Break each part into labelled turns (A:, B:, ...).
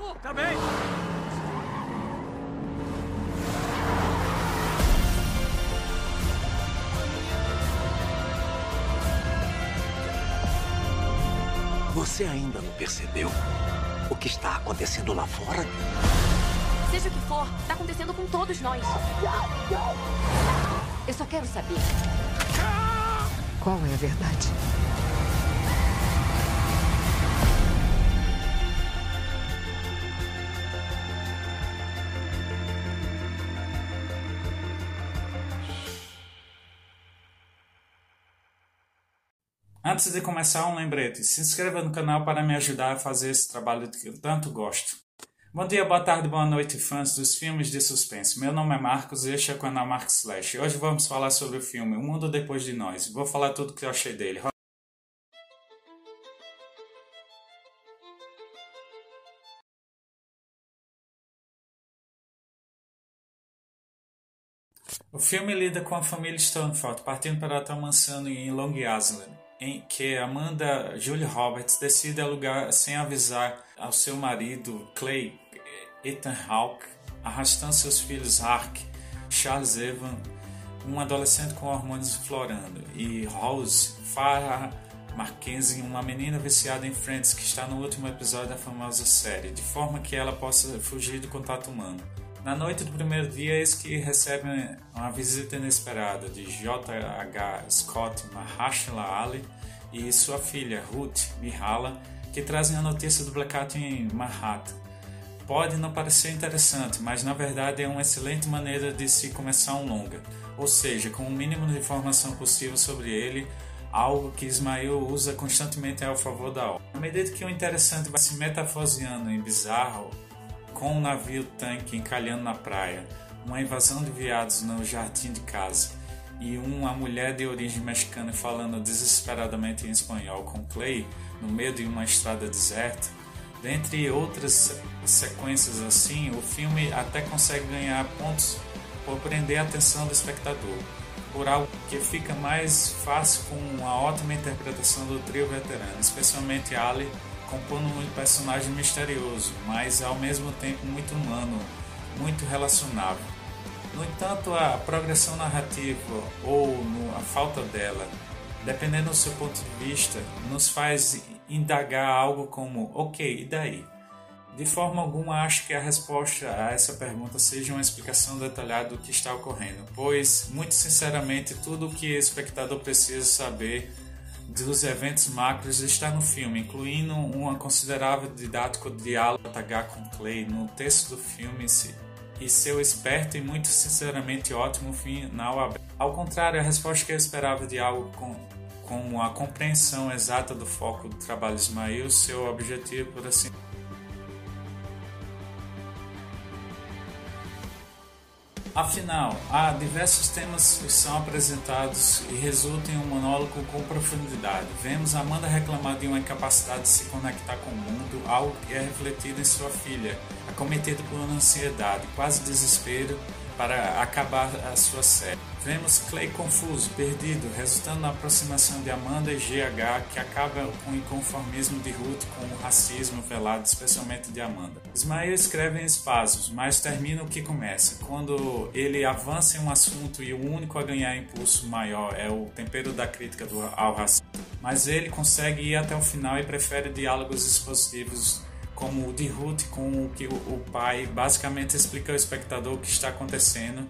A: carro! Tá bem!
B: Você ainda não percebeu o que está acontecendo lá fora?
C: Seja o que for, está acontecendo com todos nós. Eu só quero saber.
D: Qual é a verdade?
E: Antes de começar, um lembrete: se inscreva no canal para me ajudar a fazer esse trabalho que eu tanto gosto. Bom dia, boa tarde, boa noite, fãs dos filmes de suspense. Meu nome é Marcos e este é o canal Marcos Slash. Hoje vamos falar sobre o filme O Mundo Depois de Nós. Vou falar tudo o que eu achei dele. O filme lida com a família Stoneford partindo para a mansão em Long Island em que Amanda Julie Roberts decide alugar sem avisar ao seu marido Clay Ethan Hawke, arrastando seus filhos Hark, Charles Evan, um adolescente com hormônios florando, e Rose Farah Mackenzie, uma menina viciada em Friends que está no último episódio da famosa série, de forma que ela possa fugir do contato humano. Na noite do primeiro dia, eis que recebem uma visita inesperada de J.H. Scott Mahershala Ali e sua filha Ruth Mihala, que trazem a notícia do blackout em Manhattan. Pode não parecer interessante, mas na verdade é uma excelente maneira de se começar um longa, ou seja, com o mínimo de informação possível sobre ele, algo que Ismael usa constantemente ao favor da obra. À medida que o interessante vai se metafoseando em bizarro, com um navio tanque encalhando na praia, uma invasão de viados no jardim de casa e uma mulher de origem mexicana falando desesperadamente em espanhol com Clay no meio de uma estrada deserta, dentre outras sequências assim, o filme até consegue ganhar pontos por prender a atenção do espectador, por algo que fica mais fácil com uma ótima interpretação do trio veterano, especialmente Ali compondo um personagem misterioso, mas ao mesmo tempo muito humano, muito relacionável. No entanto, a progressão narrativa ou a falta dela, dependendo do seu ponto de vista, nos faz indagar algo como: ok, e daí? De forma alguma, acho que a resposta a essa pergunta seja uma explicação detalhada do que está ocorrendo, pois, muito sinceramente, tudo o que o espectador precisa saber dos eventos macros está no filme, incluindo uma considerável didático diálogo H com Clay no texto do filme e seu esperto e muito sinceramente ótimo final aberto. Ao contrário, a resposta que eu esperava de algo com, com a compreensão exata do foco do trabalho de Ismael, seu objetivo, por assim Afinal, há diversos temas que são apresentados e resultam em um monólogo com profundidade. Vemos Amanda reclamar de uma incapacidade de se conectar com o mundo, algo que é refletido em sua filha, acometida por uma ansiedade, quase desespero para acabar a sua série. Vemos Clay confuso, perdido, resultando na aproximação de Amanda e GH, que acaba com o inconformismo de Ruth com o racismo velado, especialmente de Amanda. Ismael escreve em espasmos, mas termina o que começa. Quando ele avança em um assunto e o único a ganhar impulso maior é o tempero da crítica do, ao racismo. Mas ele consegue ir até o final e prefere diálogos expositivos como o de Ruth com o que o pai basicamente explica ao espectador o que está acontecendo.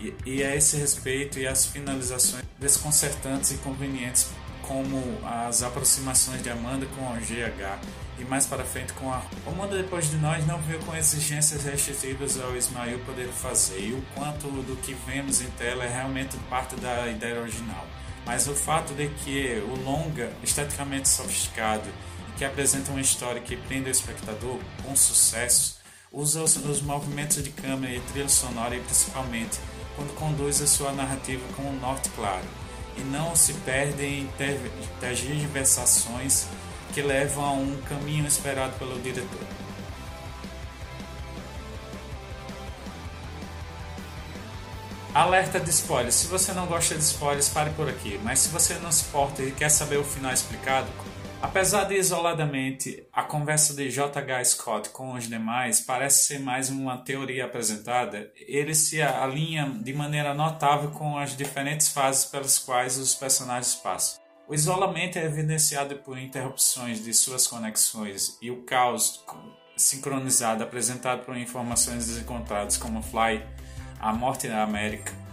E: E, e a esse respeito e as finalizações desconcertantes e convenientes como as aproximações de Amanda com o GH e mais para frente com a O Mundo Depois de Nós não veio com exigências restritivas ao Ismael poder fazer. E o quanto do que vemos em tela é realmente parte da ideia original. Mas o fato de que o longa, esteticamente sofisticado que apresenta uma história que prende o espectador com sucesso, usa os, os movimentos de câmera e trilha sonora e principalmente quando conduz a sua narrativa com um norte claro e não se perde em tergiversações que levam a um caminho esperado pelo diretor. Alerta de spoilers. Se você não gosta de spoilers, pare por aqui. Mas se você não se importa e quer saber o final explicado, Apesar de isoladamente a conversa de J.H. Scott com os demais parece ser mais uma teoria apresentada, ele se alinha de maneira notável com as diferentes fases pelas quais os personagens passam. O isolamento é evidenciado por interrupções de suas conexões e o caos sincronizado apresentado por informações desencontradas como Fly, a morte da América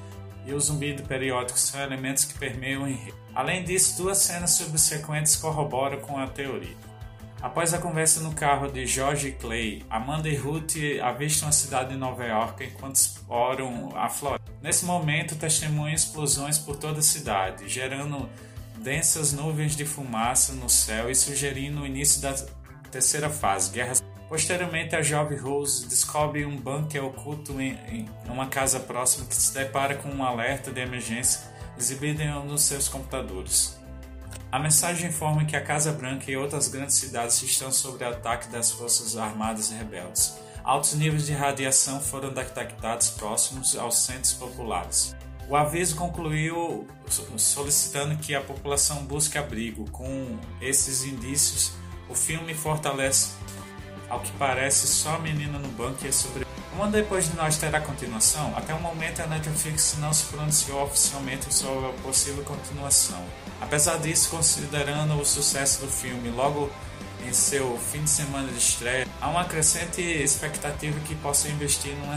E: e o zumbido periódico são elementos que permeiam o enredo. Além disso, duas cenas subsequentes corroboram com a teoria. Após a conversa no carro de George Clay, Amanda e Ruth avistam a cidade de Nova York enquanto exploram a Flórida. Nesse momento, testemunham explosões por toda a cidade, gerando densas nuvens de fumaça no céu e sugerindo o início da terceira fase, Guerra. Posteriormente, a jovem Rose descobre um bunker oculto em, em uma casa próxima que se depara com um alerta de emergência exibido em um dos seus computadores. A mensagem informa que a Casa Branca e outras grandes cidades estão sob ataque das forças armadas rebeldes. Altos níveis de radiação foram detectados próximos aos centros populares. O aviso concluiu solicitando que a população busque abrigo. Com esses indícios, o filme fortalece, ao que parece, só a menina no bunker sobre. Uma depois de nós terá continuação, até o momento a Netflix não se pronunciou oficialmente sobre a possível continuação. Apesar disso, considerando o sucesso do filme logo em seu fim de semana de estreia, há uma crescente expectativa que possa investir numa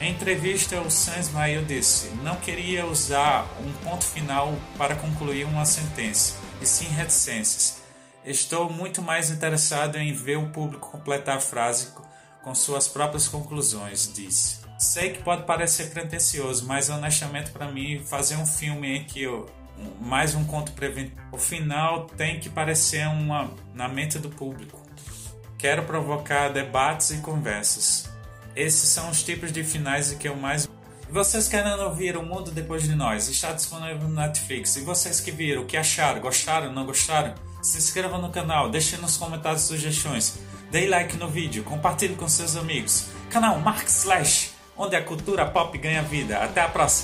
E: em entrevista, o Sam Ismail disse: Não queria usar um ponto final para concluir uma sentença, e sim reticências. Estou muito mais interessado em ver o público completar a frase com suas próprias conclusões, disse. Sei que pode parecer pretensioso, mas honestamente para mim fazer um filme em que eu mais um conto preventivo, o final tem que parecer uma na mente do público. Quero provocar debates e conversas. Esses são os tipos de finais que eu mais. Vocês querendo ouvir O Mundo Depois de Nós? Está disponível no Netflix. E vocês que viram, o que acharam? Gostaram? Não gostaram? Se inscreva no canal, deixe nos comentários sugestões. Dê like no vídeo, compartilhe com seus amigos. Canal Mark Slash, onde a cultura pop ganha vida. Até a próxima!